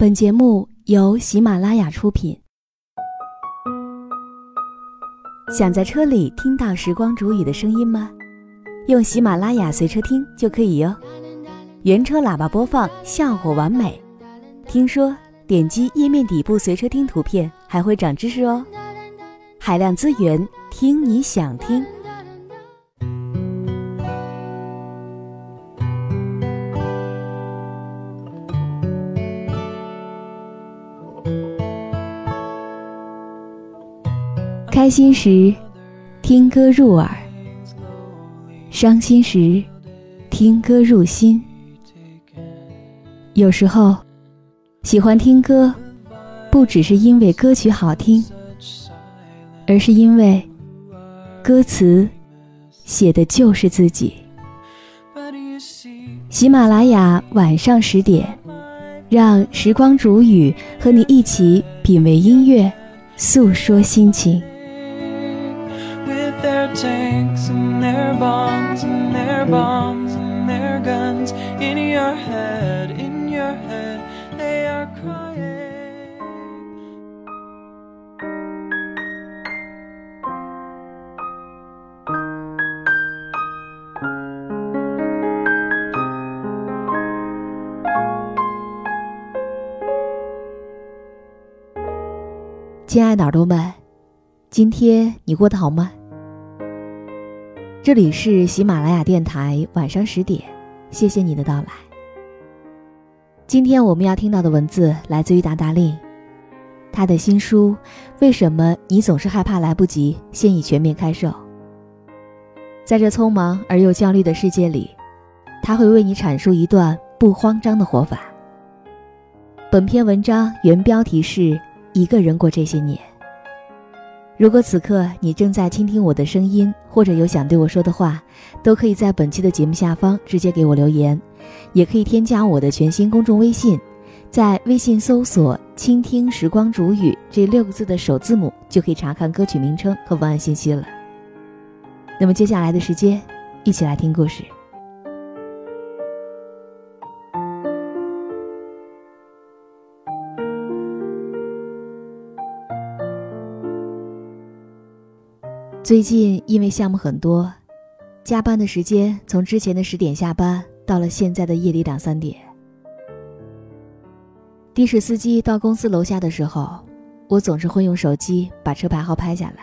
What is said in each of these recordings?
本节目由喜马拉雅出品。想在车里听到时光煮雨的声音吗？用喜马拉雅随车听就可以哟。原车喇叭播放效果完美。听说点击页面底部随车听图片还会长知识哦。海量资源，听你想听。开心时，听歌入耳；伤心时，听歌入心。有时候，喜欢听歌，不只是因为歌曲好听，而是因为歌词写的就是自己。喜马拉雅晚上十点，让时光煮雨和你一起品味音乐，诉说心情。Tanks and their bombs and their bombs and their guns in your head, in your head, they are crying. 亲爱的耳朵们，今天你过得好吗？这里是喜马拉雅电台，晚上十点，谢谢你的到来。今天我们要听到的文字来自于达达令，他的新书《为什么你总是害怕来不及》现已全面开售。在这匆忙而又焦虑的世界里，他会为你阐述一段不慌张的活法。本篇文章原标题是《一个人过这些年》。如果此刻你正在倾听我的声音，或者有想对我说的话，都可以在本期的节目下方直接给我留言，也可以添加我的全新公众微信，在微信搜索“倾听时光煮雨”这六个字的首字母，就可以查看歌曲名称和文案信息了。那么接下来的时间，一起来听故事。最近因为项目很多，加班的时间从之前的十点下班到了现在的夜里两三点。的士司机到公司楼下的时候，我总是会用手机把车牌号拍下来，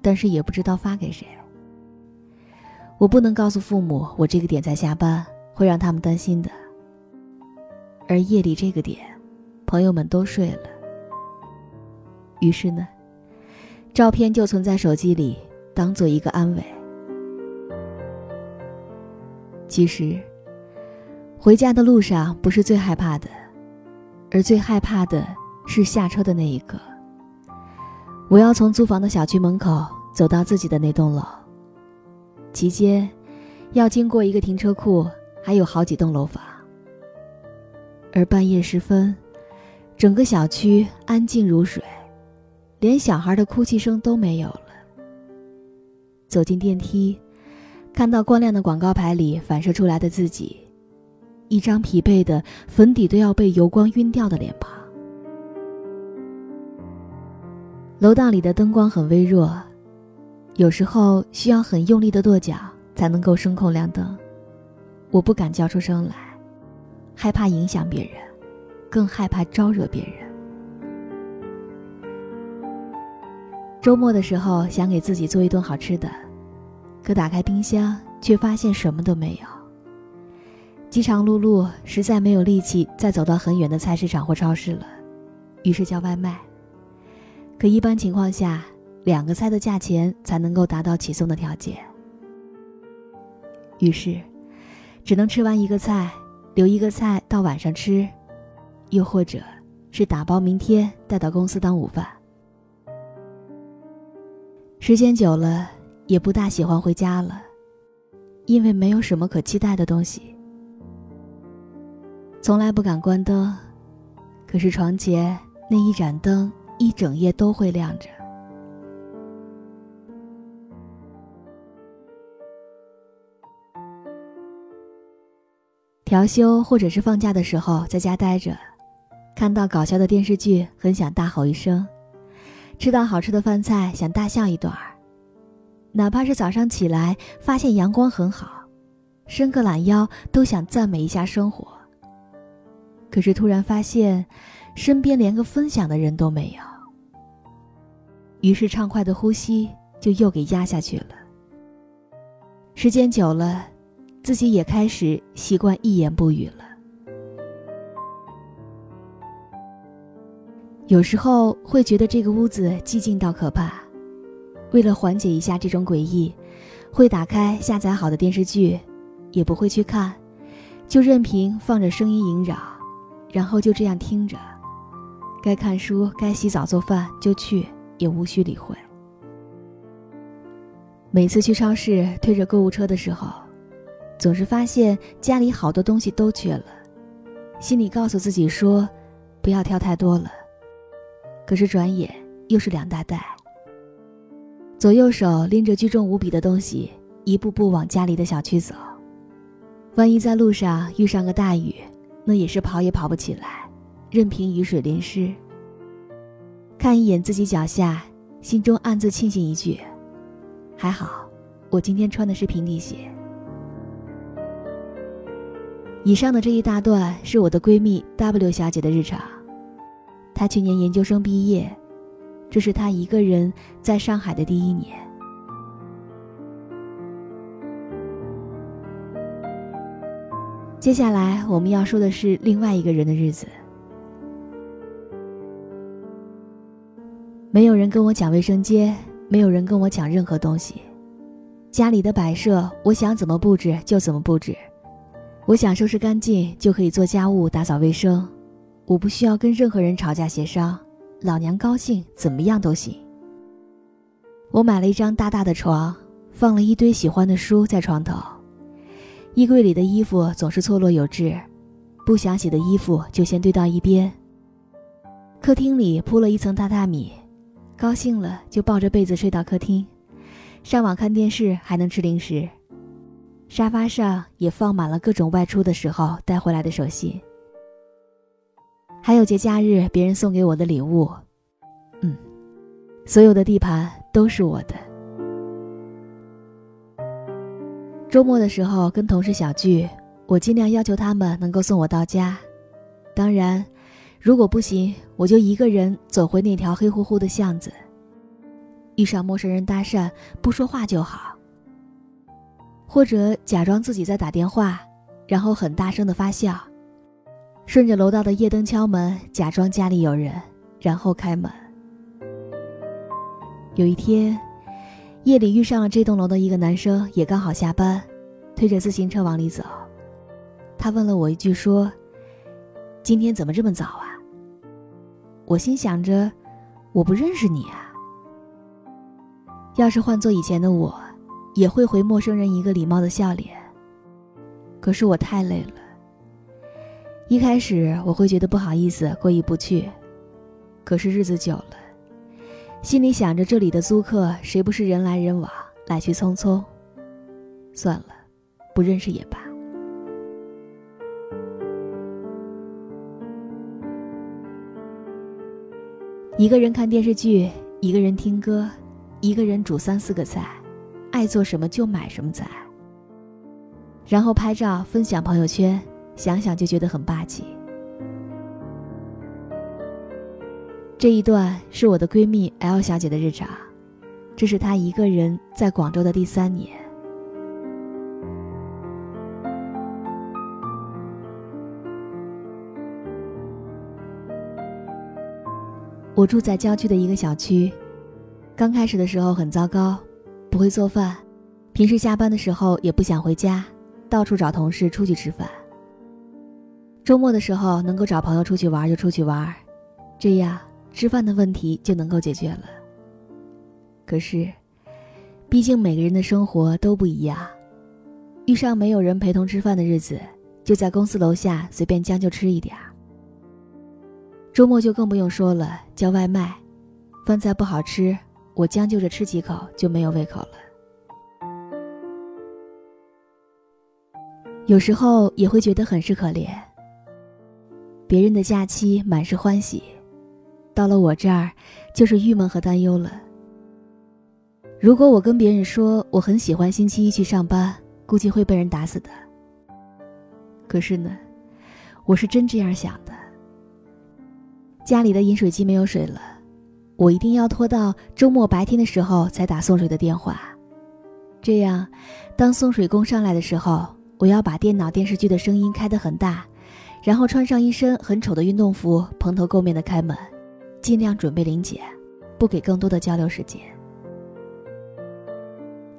但是也不知道发给谁。我不能告诉父母我这个点在下班，会让他们担心的。而夜里这个点，朋友们都睡了，于是呢。照片就存在手机里，当做一个安慰。其实，回家的路上不是最害怕的，而最害怕的是下车的那一刻。我要从租房的小区门口走到自己的那栋楼，期间要经过一个停车库，还有好几栋楼房。而半夜时分，整个小区安静如水。连小孩的哭泣声都没有了。走进电梯，看到光亮的广告牌里反射出来的自己，一张疲惫的、粉底都要被油光晕掉的脸庞。楼道里的灯光很微弱，有时候需要很用力的跺脚才能够声控亮灯。我不敢叫出声来，害怕影响别人，更害怕招惹别人。周末的时候，想给自己做一顿好吃的，可打开冰箱却发现什么都没有。饥肠辘辘，实在没有力气再走到很远的菜市场或超市了，于是叫外卖。可一般情况下，两个菜的价钱才能够达到起送的条件。于是，只能吃完一个菜，留一个菜到晚上吃，又或者是打包明天带到公司当午饭。时间久了，也不大喜欢回家了，因为没有什么可期待的东西。从来不敢关灯，可是床前那一盏灯一整夜都会亮着。调休或者是放假的时候在家待着，看到搞笑的电视剧很想大吼一声，吃到好吃的饭菜想大笑一段儿。哪怕是早上起来发现阳光很好，伸个懒腰都想赞美一下生活。可是突然发现，身边连个分享的人都没有，于是畅快的呼吸就又给压下去了。时间久了，自己也开始习惯一言不语了。有时候会觉得这个屋子寂静到可怕，为了缓解一下这种诡异，会打开下载好的电视剧，也不会去看，就任凭放着声音萦绕，然后就这样听着。该看书、该洗澡做饭就去，也无需理会。每次去超市推着购物车的时候，总是发现家里好多东西都缺了，心里告诉自己说，不要挑太多了。可是转眼又是两大袋，左右手拎着巨重无比的东西，一步步往家里的小区走。万一在路上遇上个大雨，那也是跑也跑不起来，任凭雨水淋湿。看一眼自己脚下，心中暗自庆幸一句：还好，我今天穿的是平底鞋。以上的这一大段是我的闺蜜 W 小姐的日常。他去年研究生毕业，这是他一个人在上海的第一年。接下来我们要说的是另外一个人的日子。没有人跟我讲卫生间，没有人跟我讲任何东西。家里的摆设，我想怎么布置就怎么布置，我想收拾干净就可以做家务、打扫卫生。我不需要跟任何人吵架协商，老娘高兴怎么样都行。我买了一张大大的床，放了一堆喜欢的书在床头，衣柜里的衣服总是错落有致，不想洗的衣服就先堆到一边。客厅里铺了一层榻榻米，高兴了就抱着被子睡到客厅，上网看电视还能吃零食。沙发上也放满了各种外出的时候带回来的手信。还有节假日别人送给我的礼物，嗯，所有的地盘都是我的。周末的时候跟同事小聚，我尽量要求他们能够送我到家。当然，如果不行，我就一个人走回那条黑乎乎的巷子。遇上陌生人搭讪，不说话就好，或者假装自己在打电话，然后很大声的发笑。顺着楼道的夜灯敲门，假装家里有人，然后开门。有一天，夜里遇上了这栋楼的一个男生，也刚好下班，推着自行车往里走。他问了我一句，说：“今天怎么这么早啊？”我心想着，我不认识你啊。要是换做以前的我，也会回陌生人一个礼貌的笑脸。可是我太累了。一开始我会觉得不好意思，过意不去。可是日子久了，心里想着这里的租客谁不是人来人往，来去匆匆。算了，不认识也罢。一个人看电视剧，一个人听歌，一个人煮三四个菜，爱做什么就买什么菜，然后拍照分享朋友圈。想想就觉得很霸气。这一段是我的闺蜜 L 小姐的日常，这是她一个人在广州的第三年。我住在郊区的一个小区，刚开始的时候很糟糕，不会做饭，平时下班的时候也不想回家，到处找同事出去吃饭。周末的时候能够找朋友出去玩就出去玩，这样吃饭的问题就能够解决了。可是，毕竟每个人的生活都不一样，遇上没有人陪同吃饭的日子，就在公司楼下随便将就吃一点儿。周末就更不用说了，叫外卖，饭菜不好吃，我将就着吃几口就没有胃口了。有时候也会觉得很是可怜。别人的假期满是欢喜，到了我这儿就是郁闷和担忧了。如果我跟别人说我很喜欢星期一去上班，估计会被人打死的。可是呢，我是真这样想的。家里的饮水机没有水了，我一定要拖到周末白天的时候才打送水的电话。这样，当送水工上来的时候，我要把电脑、电视剧的声音开得很大，然后穿上一身很丑的运动服，蓬头垢面的开门，尽量准备零检，不给更多的交流时间。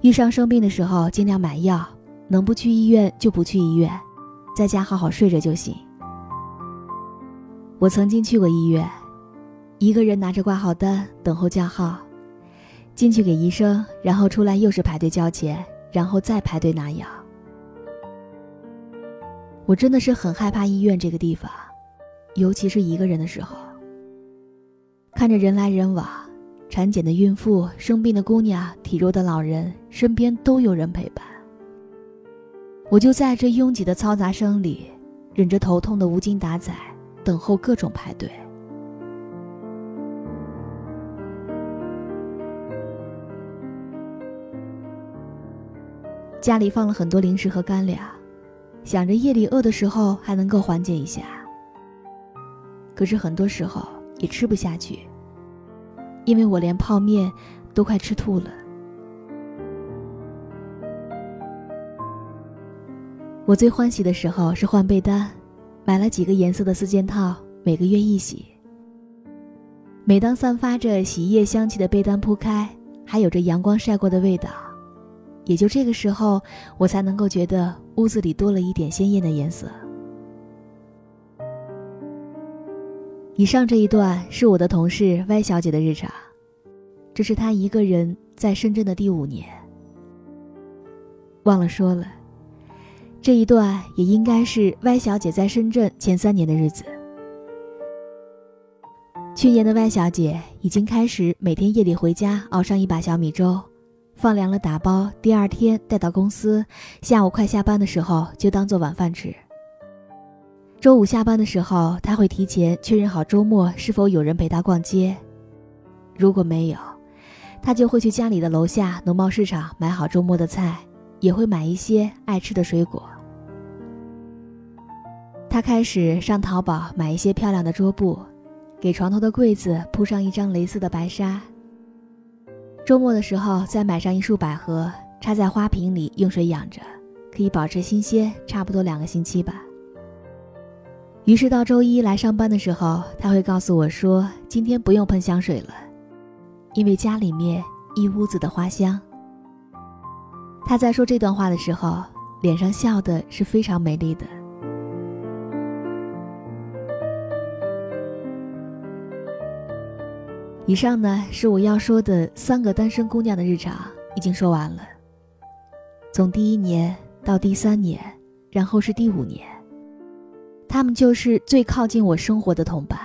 遇上生病的时候，尽量买药，能不去医院就不去医院，在家好好睡着就行。我曾经去过医院，一个人拿着挂号单等候叫号，进去给医生，然后出来又是排队交钱，然后再排队拿药。我真的是很害怕医院这个地方，尤其是一个人的时候，看着人来人往，产检的孕妇、生病的姑娘、体弱的老人，身边都有人陪伴，我就在这拥挤的嘈杂声里，忍着头痛的无精打采。等候各种排队，家里放了很多零食和干粮，想着夜里饿的时候还能够缓解一下。可是很多时候也吃不下去，因为我连泡面都快吃吐了。我最欢喜的时候是换被单。买了几个颜色的四件套，每个月一洗。每当散发着洗衣液香气的被单铺开，还有着阳光晒过的味道，也就这个时候，我才能够觉得屋子里多了一点鲜艳的颜色。以上这一段是我的同事 Y 小姐的日常，这是她一个人在深圳的第五年。忘了说了。这一段也应该是 Y 小姐在深圳前三年的日子。去年的 Y 小姐已经开始每天夜里回家熬上一把小米粥，放凉了打包，第二天带到公司，下午快下班的时候就当做晚饭吃。周五下班的时候，他会提前确认好周末是否有人陪他逛街，如果没有，他就会去家里的楼下农贸市场买好周末的菜，也会买一些爱吃的水果。他开始上淘宝买一些漂亮的桌布，给床头的柜子铺上一张蕾丝的白纱。周末的时候再买上一束百合，插在花瓶里用水养着，可以保持新鲜，差不多两个星期吧。于是到周一来上班的时候，他会告诉我说：“今天不用喷香水了，因为家里面一屋子的花香。”他在说这段话的时候，脸上笑的是非常美丽的。以上呢是我要说的三个单身姑娘的日常，已经说完了。从第一年到第三年，然后是第五年，他们就是最靠近我生活的同伴，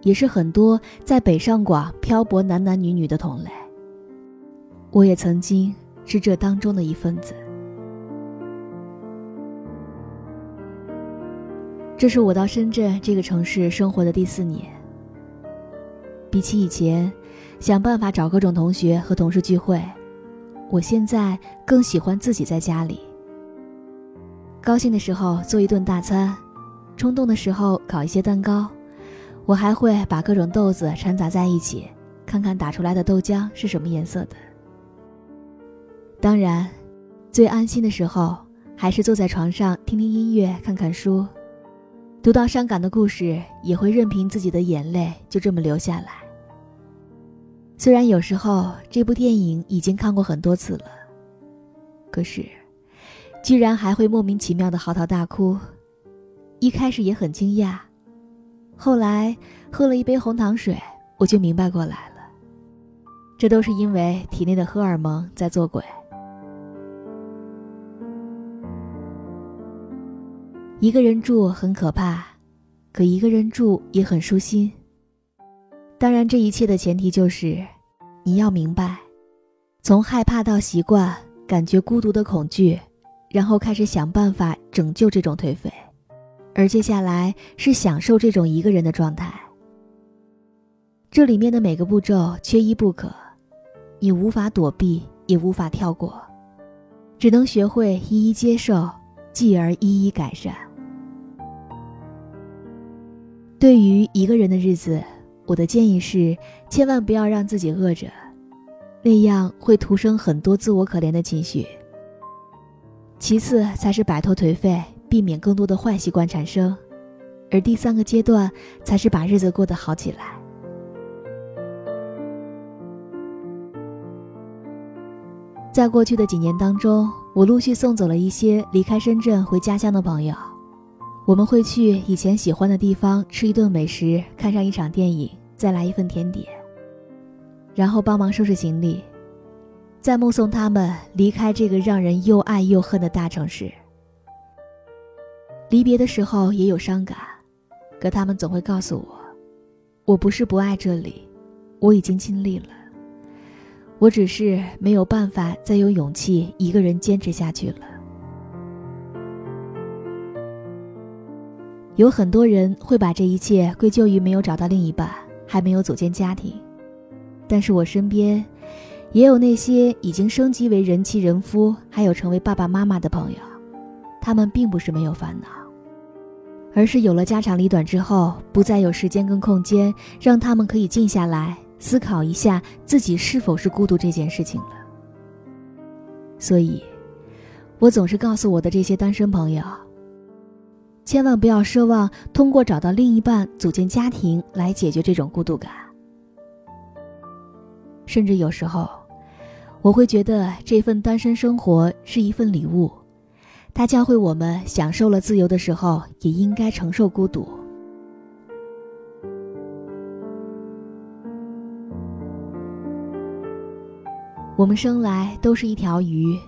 也是很多在北上广漂泊男男女女的同类。我也曾经是这当中的一份子。这是我到深圳这个城市生活的第四年。比起以前，想办法找各种同学和同事聚会，我现在更喜欢自己在家里。高兴的时候做一顿大餐，冲动的时候搞一些蛋糕，我还会把各种豆子掺杂在一起，看看打出来的豆浆是什么颜色的。当然，最安心的时候还是坐在床上听听音乐，看看书。读到伤感的故事，也会任凭自己的眼泪就这么流下来。虽然有时候这部电影已经看过很多次了，可是，居然还会莫名其妙的嚎啕大哭。一开始也很惊讶，后来喝了一杯红糖水，我就明白过来了。这都是因为体内的荷尔蒙在作鬼。一个人住很可怕，可一个人住也很舒心。当然，这一切的前提就是，你要明白，从害怕到习惯，感觉孤独的恐惧，然后开始想办法拯救这种颓废，而接下来是享受这种一个人的状态。这里面的每个步骤缺一不可，你无法躲避，也无法跳过，只能学会一一接受，继而一一改善。对于一个人的日子，我的建议是，千万不要让自己饿着，那样会徒生很多自我可怜的情绪。其次才是摆脱颓废，避免更多的坏习惯产生，而第三个阶段才是把日子过得好起来。在过去的几年当中，我陆续送走了一些离开深圳回家乡的朋友。我们会去以前喜欢的地方吃一顿美食，看上一场电影，再来一份甜点，然后帮忙收拾行李，再目送他们离开这个让人又爱又恨的大城市。离别的时候也有伤感，可他们总会告诉我，我不是不爱这里，我已经尽力了。我只是没有办法再有勇气一个人坚持下去了。有很多人会把这一切归咎于没有找到另一半，还没有组建家庭。但是我身边，也有那些已经升级为人妻人夫，还有成为爸爸妈妈的朋友，他们并不是没有烦恼，而是有了家长里短之后，不再有时间跟空间，让他们可以静下来。思考一下自己是否是孤独这件事情了。所以，我总是告诉我的这些单身朋友，千万不要奢望通过找到另一半、组建家庭来解决这种孤独感。甚至有时候，我会觉得这份单身生活是一份礼物，它教会我们享受了自由的时候，也应该承受孤独。我们生来都是一条鱼，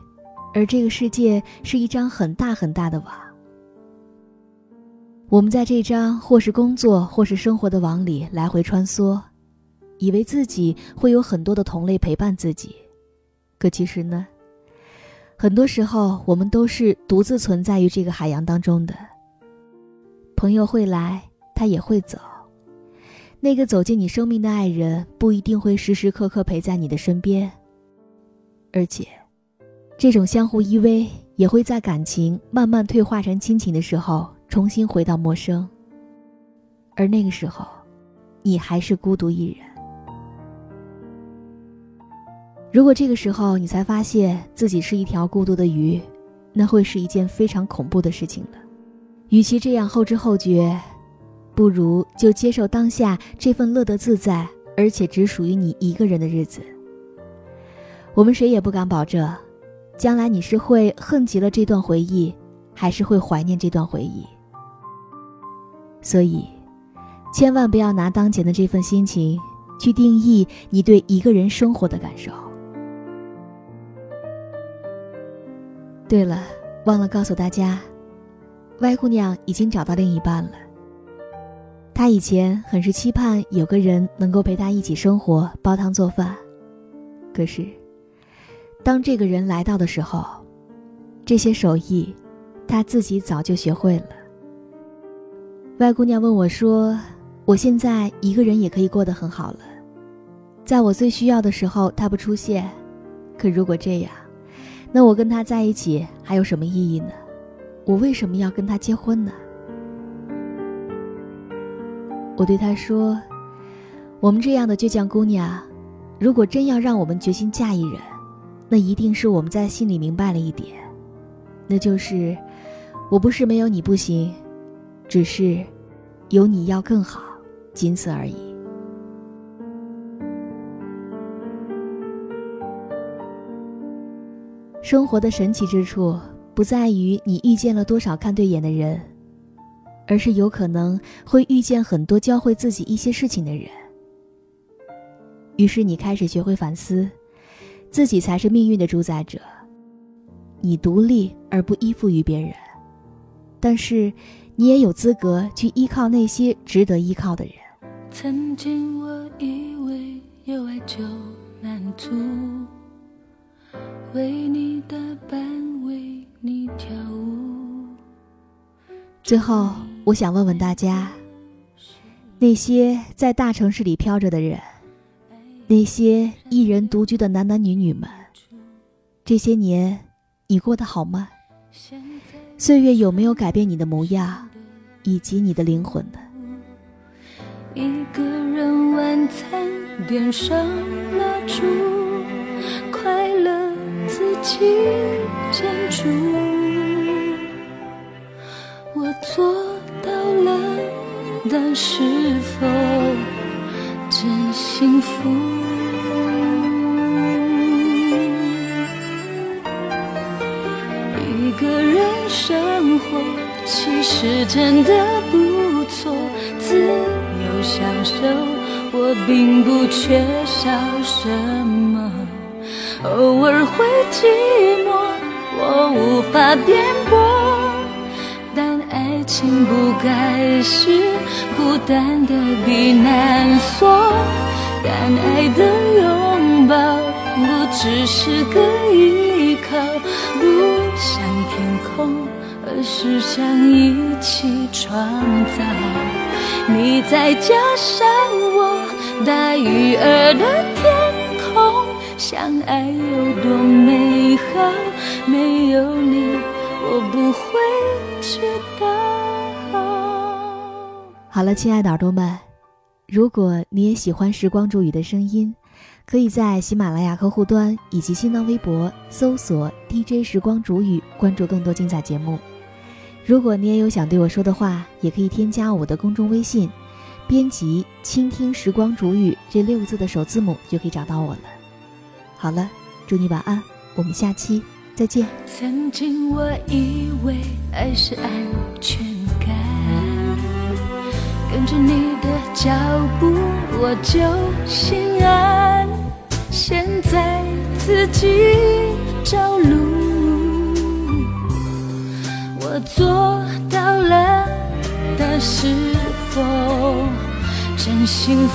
而这个世界是一张很大很大的网。我们在这张或是工作或是生活的网里来回穿梭，以为自己会有很多的同类陪伴自己，可其实呢，很多时候我们都是独自存在于这个海洋当中的。朋友会来，他也会走。那个走进你生命的爱人，不一定会时时刻刻陪在你的身边。而且，这种相互依偎也会在感情慢慢退化成亲情的时候，重新回到陌生。而那个时候，你还是孤独一人。如果这个时候你才发现自己是一条孤独的鱼，那会是一件非常恐怖的事情了。与其这样后知后觉，不如就接受当下这份乐得自在，而且只属于你一个人的日子。我们谁也不敢保证，将来你是会恨极了这段回忆，还是会怀念这段回忆。所以，千万不要拿当前的这份心情去定义你对一个人生活的感受。对了，忘了告诉大家，歪姑娘已经找到另一半了。她以前很是期盼有个人能够陪她一起生活、煲汤做饭，可是。当这个人来到的时候，这些手艺，他自己早就学会了。外姑娘问我说：“我现在一个人也可以过得很好了，在我最需要的时候他不出现，可如果这样，那我跟他在一起还有什么意义呢？我为什么要跟他结婚呢？”我对他说：“我们这样的倔强姑娘，如果真要让我们决心嫁一人。”那一定是我们在心里明白了一点，那就是，我不是没有你不行，只是，有你要更好，仅此而已。生活的神奇之处，不在于你遇见了多少看对眼的人，而是有可能会遇见很多教会自己一些事情的人。于是你开始学会反思。自己才是命运的主宰者，你独立而不依附于别人，但是你也有资格去依靠那些值得依靠的人。曾经我以为有爱就满足，为你打扮，为你跳舞。最后，我想问问大家：那些在大城市里飘着的人，那些一人独居的男男女女们，这些年你过得好吗？岁月有没有改变你的模样，以及你的灵魂呢？一个人晚餐，点上蜡烛，快乐自己煎煮。我做到了，但是否真幸福？活，其实真的不错，自由享受，我并不缺少什么。偶尔会寂寞，我无法辩驳。但爱情不该是孤单的避难所，但爱的拥抱不只是个依靠，不像天空，是想一起创造。你再加上我，大鱼儿的天空，相爱有多美好，没有你，我不会。知道。好了，亲爱的耳朵们，如果你也喜欢时光煮雨的声音，可以在喜马拉雅客户端以及新浪微博搜索 DJ 时光煮雨，关注更多精彩节目。如果你也有想对我说的话，也可以添加我的公众微信，编辑“倾听时光煮雨”这六个字的首字母，就可以找到我了。好了，祝你晚安，我们下期。再见。曾经我以为爱是安全感，跟着你的脚步我就心安。现在自己找路，我做到了，但是否真幸福？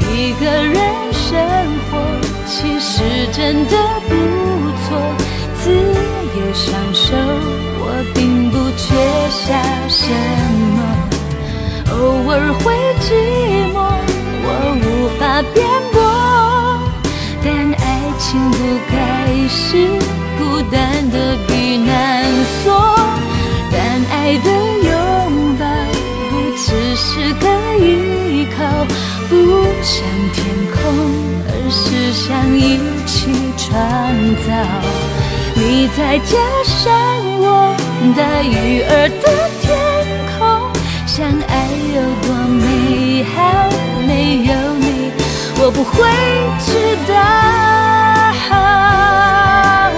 一个人生活其实真的不错，自由享受，我并不缺少什么。偶尔会寂寞，我无法辩，情不该是孤单的避难所，但爱的拥抱不只是个依靠。不像天空，而是想一起创造。你再加上我，大鱼儿的天空，相爱有多美好？没有你，我不会知道。好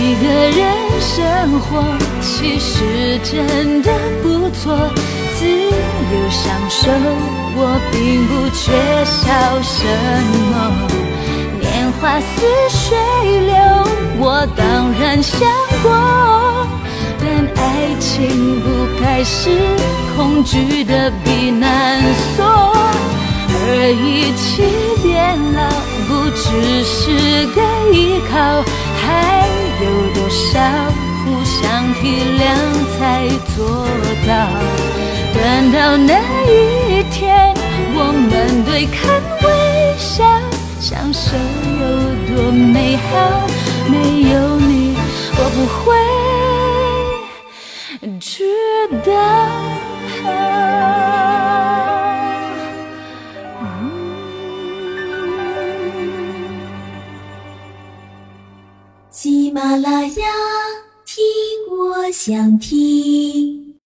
一个人生活，其实真的不错。自由享受，我并不缺少什么。年华似水流，我当然想过。但爱情不该是恐惧的避难所，而一起变老不只是个依靠，还有多少互相体谅才做到？等到那一天，我们对看微笑，相守有多美好。没有你，我不会知道。啦啦呀，听我想听。